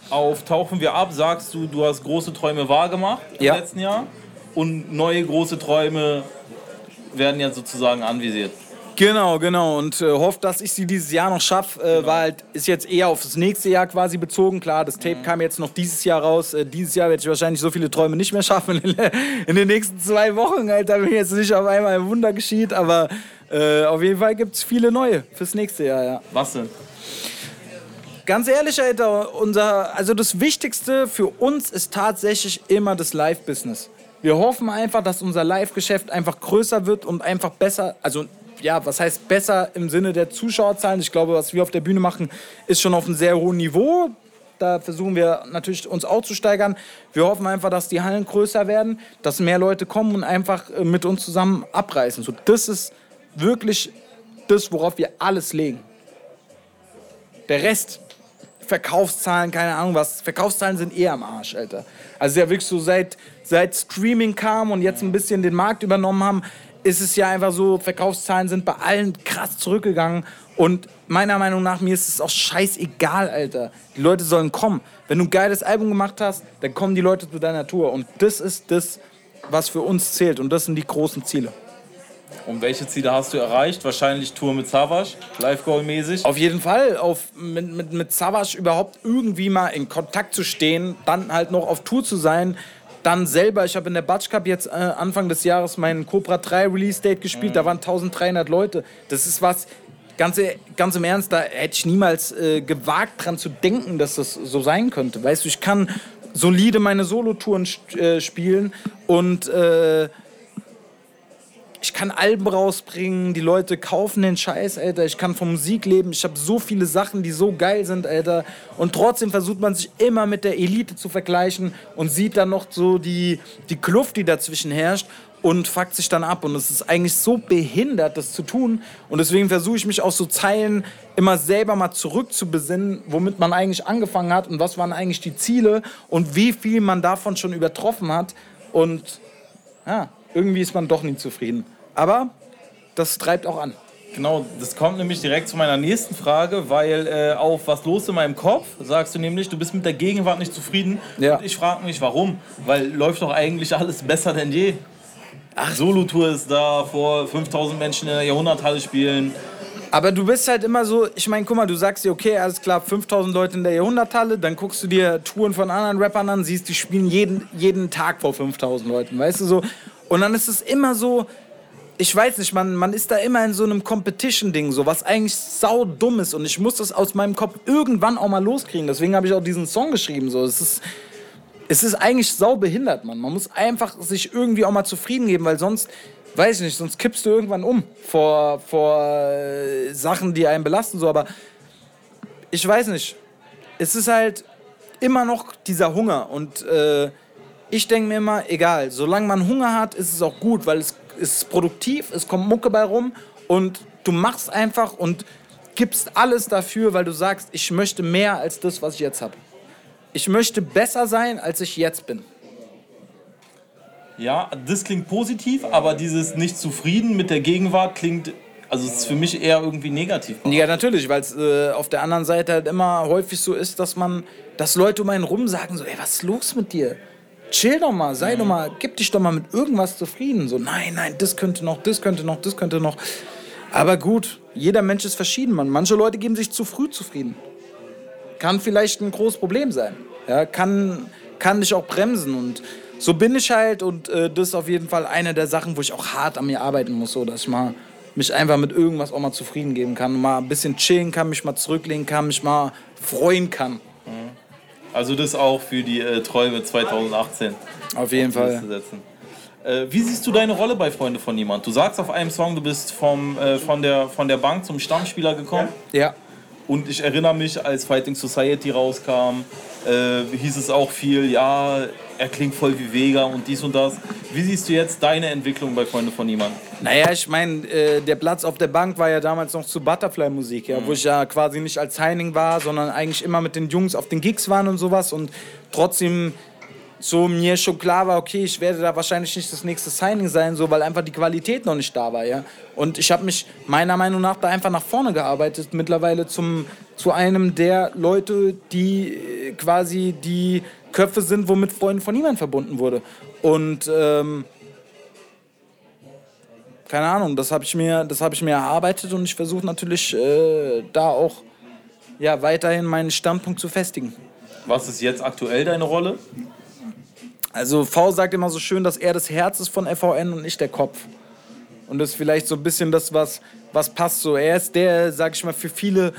auf Tauchen wir ab sagst du, du hast große Träume wahrgemacht im ja. letzten Jahr und neue große Träume werden jetzt sozusagen anvisiert. Genau, genau. Und äh, hofft, dass ich sie dieses Jahr noch schaffe. Äh, genau. Weil halt, ist jetzt eher auf das nächste Jahr quasi bezogen. Klar, das Tape mhm. kam jetzt noch dieses Jahr raus. Äh, dieses Jahr werde ich wahrscheinlich so viele Träume nicht mehr schaffen in, [laughs] in den nächsten zwei Wochen. Alter, wenn jetzt nicht auf einmal ein Wunder geschieht. Aber äh, auf jeden Fall gibt es viele neue fürs nächste Jahr, ja. Was denn? Ganz ehrlich, Alter, unser, also das Wichtigste für uns ist tatsächlich immer das Live-Business. Wir hoffen einfach, dass unser Live-Geschäft einfach größer wird und einfach besser, also ja, was heißt besser im Sinne der Zuschauerzahlen? Ich glaube, was wir auf der Bühne machen, ist schon auf einem sehr hohen Niveau. Da versuchen wir natürlich uns auch zu steigern. Wir hoffen einfach, dass die Hallen größer werden, dass mehr Leute kommen und einfach äh, mit uns zusammen abreißen. So, das ist wirklich das, worauf wir alles legen. Der Rest, Verkaufszahlen, keine Ahnung was, Verkaufszahlen sind eher am Arsch, Alter. Also ja wirklich so seit, seit Streaming kam und jetzt ein bisschen den Markt übernommen haben, ist es ja einfach so, Verkaufszahlen sind bei allen krass zurückgegangen. Und meiner Meinung nach, mir ist es auch scheißegal, Alter. Die Leute sollen kommen. Wenn du ein geiles Album gemacht hast, dann kommen die Leute zu deiner Tour. Und das ist das, was für uns zählt. Und das sind die großen Ziele. Und welche Ziele hast du erreicht? Wahrscheinlich Tour mit Savage, Live-Goal-mäßig? Auf jeden Fall, auf, mit, mit, mit Savage überhaupt irgendwie mal in Kontakt zu stehen, dann halt noch auf Tour zu sein. Dann selber, ich habe in der Batsch Cup jetzt äh, Anfang des Jahres meinen Cobra 3 Release Date gespielt, mhm. da waren 1300 Leute. Das ist was, ganz, ganz im Ernst, da hätte ich niemals äh, gewagt dran zu denken, dass das so sein könnte. Weißt du, ich kann solide meine Solotouren äh, spielen und äh, ich kann Alben rausbringen, die Leute kaufen den Scheiß, Alter. Ich kann vom Musik leben. Ich habe so viele Sachen, die so geil sind, Alter. Und trotzdem versucht man sich immer mit der Elite zu vergleichen und sieht dann noch so die, die Kluft, die dazwischen herrscht und fuckt sich dann ab. Und es ist eigentlich so behindert, das zu tun. Und deswegen versuche ich mich aus so Zeilen immer selber mal zurückzubesinnen, womit man eigentlich angefangen hat und was waren eigentlich die Ziele und wie viel man davon schon übertroffen hat. Und ja, irgendwie ist man doch nie zufrieden. Aber das treibt auch an. Genau, das kommt nämlich direkt zu meiner nächsten Frage, weil äh, auf was los in meinem Kopf sagst du nämlich, du bist mit der Gegenwart nicht zufrieden. Ja. Und ich frage mich, warum? Weil läuft doch eigentlich alles besser denn je. Ach, Solo-Tour ist da, vor 5000 Menschen in der Jahrhunderthalle spielen. Aber du bist halt immer so, ich meine, guck mal, du sagst dir, okay, alles klar, 5000 Leute in der Jahrhunderthalle, dann guckst du dir Touren von anderen Rappern an, siehst, die spielen jeden, jeden Tag vor 5000 Leuten, weißt du so. Und dann ist es immer so, ich weiß nicht, man, man ist da immer in so einem Competition-Ding, so was eigentlich sau dumm ist. Und ich muss das aus meinem Kopf irgendwann auch mal loskriegen. Deswegen habe ich auch diesen Song geschrieben. So. Es, ist, es ist eigentlich sau behindert, man. Man muss einfach sich irgendwie auch mal zufrieden geben, weil sonst, weiß ich nicht, sonst kippst du irgendwann um vor, vor äh, Sachen, die einen belasten. So. Aber ich weiß nicht. Es ist halt immer noch dieser Hunger. Und äh, ich denke mir immer, egal, solange man Hunger hat, ist es auch gut, weil es ist produktiv, es kommt Mucke bei rum und du machst einfach und gibst alles dafür, weil du sagst, ich möchte mehr als das, was ich jetzt habe. Ich möchte besser sein, als ich jetzt bin. Ja, das klingt positiv, aber dieses nicht zufrieden mit der Gegenwart klingt, also es ist für mich eher irgendwie negativ. Ja, natürlich, weil es äh, auf der anderen Seite halt immer häufig so ist, dass man, dass Leute um einen rum sagen so, ey, was ist los mit dir? Chill doch mal, sei mhm. doch mal, gib dich doch mal mit irgendwas zufrieden. So, nein, nein, das könnte noch, das könnte noch, das könnte noch. Aber gut, jeder Mensch ist verschieden, man. Manche Leute geben sich zu früh zufrieden. Kann vielleicht ein großes Problem sein. Ja, kann, kann dich auch bremsen. Und so bin ich halt. Und äh, das ist auf jeden Fall eine der Sachen, wo ich auch hart an mir arbeiten muss, so dass ich mal mich einfach mit irgendwas auch mal zufrieden geben kann. Mal ein bisschen chillen kann, mich mal zurücklehnen kann, mich mal freuen kann. Also das auch für die äh, Träume 2018. Auf jeden Fall. Äh, wie siehst du deine Rolle bei Freunde von Niemand? Du sagst auf einem Song, du bist vom, äh, von, der, von der Bank zum Stammspieler gekommen. Ja. Und ich erinnere mich, als Fighting Society rauskam, äh, hieß es auch viel, ja, er klingt voll wie Vega und dies und das. Wie siehst du jetzt deine Entwicklung bei Freunde von Niemand? Naja, ich meine, äh, der Platz auf der Bank war ja damals noch zu Butterfly-Musik, ja, mhm. wo ich ja quasi nicht als Heining war, sondern eigentlich immer mit den Jungs auf den Gigs waren und sowas und trotzdem so mir schon klar war, okay, ich werde da wahrscheinlich nicht das nächste Signing sein, so, weil einfach die Qualität noch nicht da war, ja. Und ich habe mich meiner Meinung nach da einfach nach vorne gearbeitet, mittlerweile zum, zu einem der Leute, die äh, quasi die Köpfe sind, womit Freunde von niemand verbunden wurde. Und ähm, keine Ahnung, das habe ich, mir, hab ich mir erarbeitet und ich versuche natürlich äh, da auch ja, weiterhin meinen Standpunkt zu festigen. Was ist jetzt aktuell deine Rolle? Also V sagt immer so schön, dass er das Herz ist von FVN und ich der Kopf. Und das ist vielleicht so ein bisschen das, was, was passt so. Er ist der, sag ich mal, für viele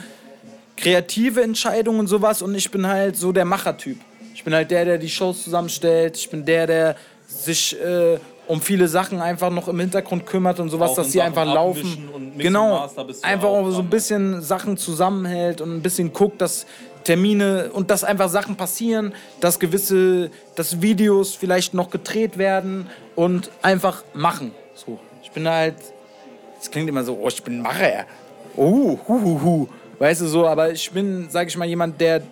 kreative Entscheidungen und sowas und ich bin halt so der Machertyp. Ich bin halt der, der die Shows zusammenstellt. Ich bin der, der sich äh, um viele Sachen einfach noch im Hintergrund kümmert und sowas, auch dass sie einfach laufen. genau, einfach auch so ein bisschen Sachen zusammenhält und ein bisschen guckt, dass Termine und dass einfach Sachen passieren, dass gewisse, dass Videos vielleicht noch gedreht werden und einfach machen. So, ich bin halt, es klingt immer so, oh, ich bin Macher. Oh, hu, hu, hu. Weißt du so, aber ich bin, sag ich mal, jemand, der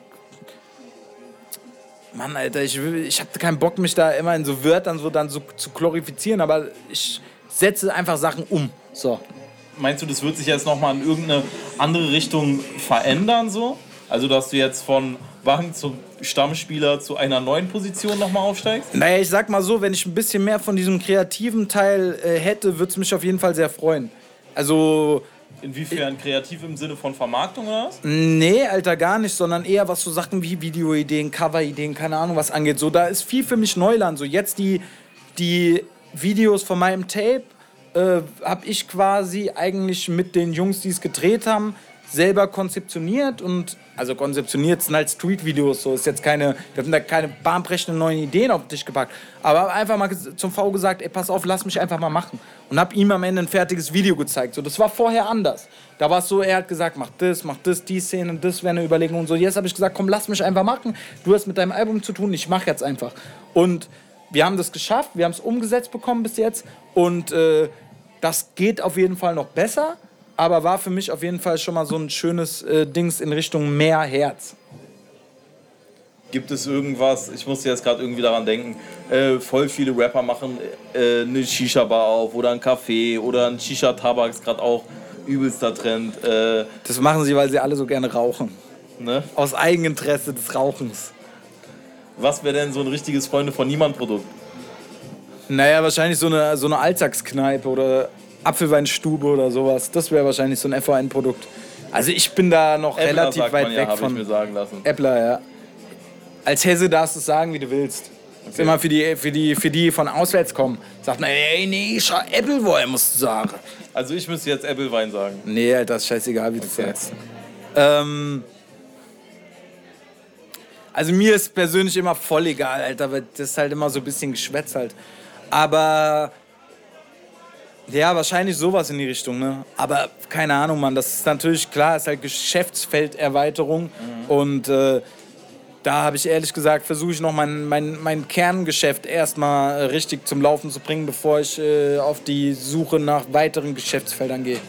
Mann, Alter, ich, ich habe keinen Bock, mich da immer in so Wörtern so dann so zu glorifizieren, aber ich setze einfach Sachen um. So. Meinst du, das wird sich jetzt nochmal in irgendeine andere Richtung verändern so? Also, dass du jetzt von Bank zum Stammspieler zu einer neuen Position nochmal aufsteigst? Naja, ich sag mal so, wenn ich ein bisschen mehr von diesem kreativen Teil äh, hätte, würde es mich auf jeden Fall sehr freuen. Also. Inwiefern kreativ im Sinne von Vermarktung oder was? Nee, Alter, gar nicht, sondern eher was so Sachen wie Videoideen, Coverideen, keine Ahnung was angeht. So, da ist viel für mich Neuland. So, jetzt die, die Videos von meinem Tape äh, habe ich quasi eigentlich mit den Jungs, die es gedreht haben, selber konzeptioniert und also konzeptioniert sind halt Street-Videos, so ist jetzt keine, wir haben da keine bahnbrechenden neuen Ideen auf den Tisch gepackt, aber einfach mal zum V gesagt, ey, pass auf, lass mich einfach mal machen. Und hab ihm am Ende ein fertiges Video gezeigt, so, das war vorher anders, da war es so, er hat gesagt, mach das, mach das, die Szene, das wäre eine Überlegung und so, jetzt habe ich gesagt, komm, lass mich einfach machen, du hast mit deinem Album zu tun, ich mach jetzt einfach. Und wir haben das geschafft, wir haben es umgesetzt bekommen bis jetzt. Und äh, das geht auf jeden Fall noch besser, aber war für mich auf jeden Fall schon mal so ein schönes äh, Dings in Richtung mehr Herz. Gibt es irgendwas, ich musste jetzt gerade irgendwie daran denken, äh, voll viele Rapper machen äh, eine Shisha-Bar auf oder ein Café oder ein Shisha-Tabak ist gerade auch übelster Trend. Äh, das machen sie, weil sie alle so gerne rauchen. Ne? Aus Eigeninteresse des Rauchens. Was wäre denn so ein richtiges Freunde von Niemand-Produkt? Naja, wahrscheinlich so eine, so eine Alltagskneipe oder Apfelweinstube oder sowas. Das wäre wahrscheinlich so ein FVN-Produkt. Also ich bin da noch Äppler relativ weit ja, weg von. Ich mir sagen lassen. Äppler, ja. Als Hesse darfst du es sagen, wie du willst. Okay. Ist immer für die, für, die, für die von auswärts kommen. Sagt man, ey, nee, ich Äppelwein, musst du sagen. Also ich müsste jetzt Äppelwein sagen. Nee, Alter, ist scheißegal, wie du okay. sagst. Ähm, also mir ist persönlich immer voll egal, Alter, weil das ist halt immer so ein bisschen Geschwätz halt. Aber ja, wahrscheinlich sowas in die Richtung, ne? Aber keine Ahnung, Mann, das ist natürlich klar, ist halt Geschäftsfelderweiterung mhm. und äh, da habe ich ehrlich gesagt, versuche ich noch mein, mein, mein Kerngeschäft erstmal richtig zum Laufen zu bringen, bevor ich äh, auf die Suche nach weiteren Geschäftsfeldern gehe.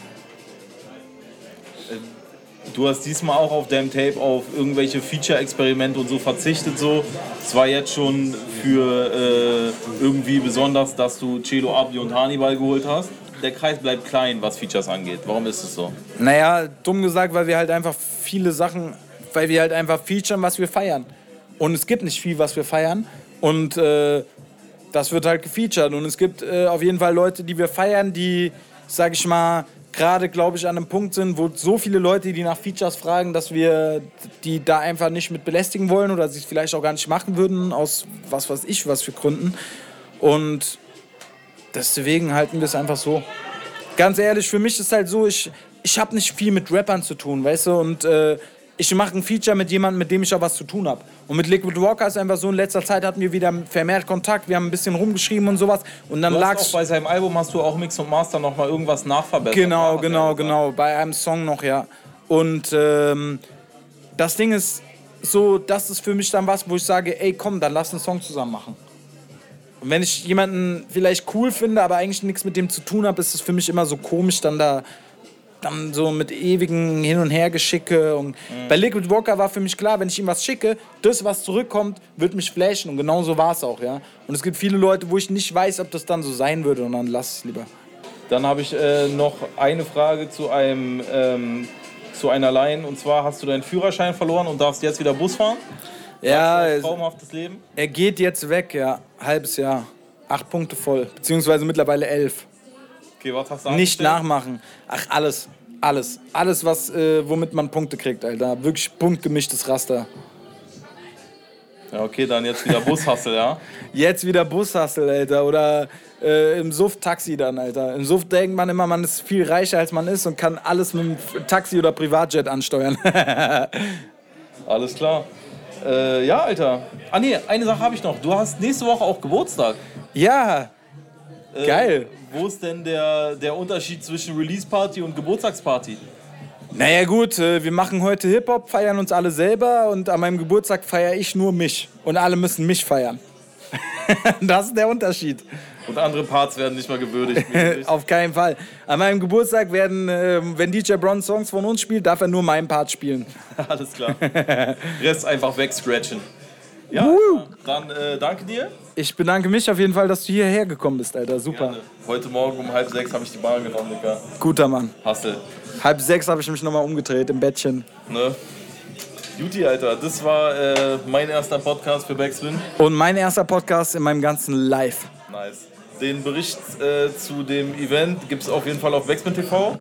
Du hast diesmal auch auf deinem Tape auf irgendwelche Feature-Experimente und so verzichtet. So. Es war jetzt schon für äh, irgendwie besonders, dass du Celo Abdi und Hannibal geholt hast. Der Kreis bleibt klein, was Features angeht. Warum ist es so? Naja, dumm gesagt, weil wir halt einfach viele Sachen, weil wir halt einfach featuren, was wir feiern. Und es gibt nicht viel, was wir feiern. Und äh, das wird halt gefeatured. Und es gibt äh, auf jeden Fall Leute, die wir feiern, die, sag ich mal, gerade, glaube ich, an einem Punkt sind, wo so viele Leute, die nach Features fragen, dass wir die da einfach nicht mit belästigen wollen oder sie es vielleicht auch gar nicht machen würden, aus was weiß ich, was für Gründen. Und deswegen halten wir es einfach so. Ganz ehrlich, für mich ist halt so, ich, ich habe nicht viel mit Rappern zu tun, weißt du, und äh, ich mache ein Feature mit jemandem, mit dem ich auch was zu tun habe. Und mit Liquid Walker ist einfach so, in letzter Zeit hatten wir wieder vermehrt Kontakt, wir haben ein bisschen rumgeschrieben und sowas. Und dann lag Bei seinem Album hast du auch Mix und Master nochmal irgendwas nachverbessert. Genau, genau, genau. Bei einem Song noch, ja. Und ähm, das Ding ist so, das ist für mich dann was, wo ich sage, ey komm, dann lass einen Song zusammen machen. Und wenn ich jemanden vielleicht cool finde, aber eigentlich nichts mit dem zu tun habe, ist es für mich immer so komisch, dann da dann so mit ewigen Hin- und Hergeschicke. Und mhm. Bei Liquid Walker war für mich klar, wenn ich ihm was schicke, das, was zurückkommt, wird mich flashen. Und genau so war es auch, ja. Und es gibt viele Leute, wo ich nicht weiß, ob das dann so sein würde. Und dann lass es lieber. Dann habe ich äh, noch eine Frage zu einem ähm, zu einer Line. Und zwar hast du deinen Führerschein verloren und darfst jetzt wieder Bus fahren? Ja. Ein traumhaftes Leben? Er geht jetzt weg, ja. Halbes Jahr. Acht Punkte voll. Beziehungsweise mittlerweile elf. Okay, was hast du Nicht nachmachen. Ach, alles. Alles. Alles, was, äh, womit man Punkte kriegt, Alter. Wirklich punktgemischtes Raster. Ja, okay, dann jetzt wieder Bushassel, ja? [laughs] Jetzt wieder Bushassel, Alter. Oder äh, im Suff Taxi dann, Alter. Im Suff denkt man immer, man ist viel reicher, als man ist und kann alles mit dem Taxi oder Privatjet ansteuern. [laughs] alles klar. Äh, ja, Alter. Ah, nee, eine Sache habe ich noch. Du hast nächste Woche auch Geburtstag. Ja. Äh, Geil wo ist denn der, der Unterschied zwischen Release-Party und Geburtstagsparty? Naja gut, äh, wir machen heute Hip-Hop, feiern uns alle selber und an meinem Geburtstag feiere ich nur mich. Und alle müssen mich feiern. [laughs] das ist der Unterschied. Und andere Parts werden nicht mal gewürdigt. [laughs] Auf keinen Fall. An meinem Geburtstag werden, äh, wenn DJ Bron Songs von uns spielt, darf er nur meinen Part spielen. [laughs] Alles klar. Rest einfach wegscratchen. Ja, dann äh, danke dir. Ich bedanke mich auf jeden Fall, dass du hierher gekommen bist, Alter. Super. Gerne. Heute Morgen um halb sechs habe ich die Bahn genommen, Digga. Guter Mann. Hassel. Halb sechs habe ich mich nochmal umgedreht im Bettchen. Ne? Juti, Alter, das war äh, mein erster Podcast für Backspin. Und mein erster Podcast in meinem ganzen Life. Nice. Den Bericht äh, zu dem Event gibt es auf jeden Fall auf Backspin TV.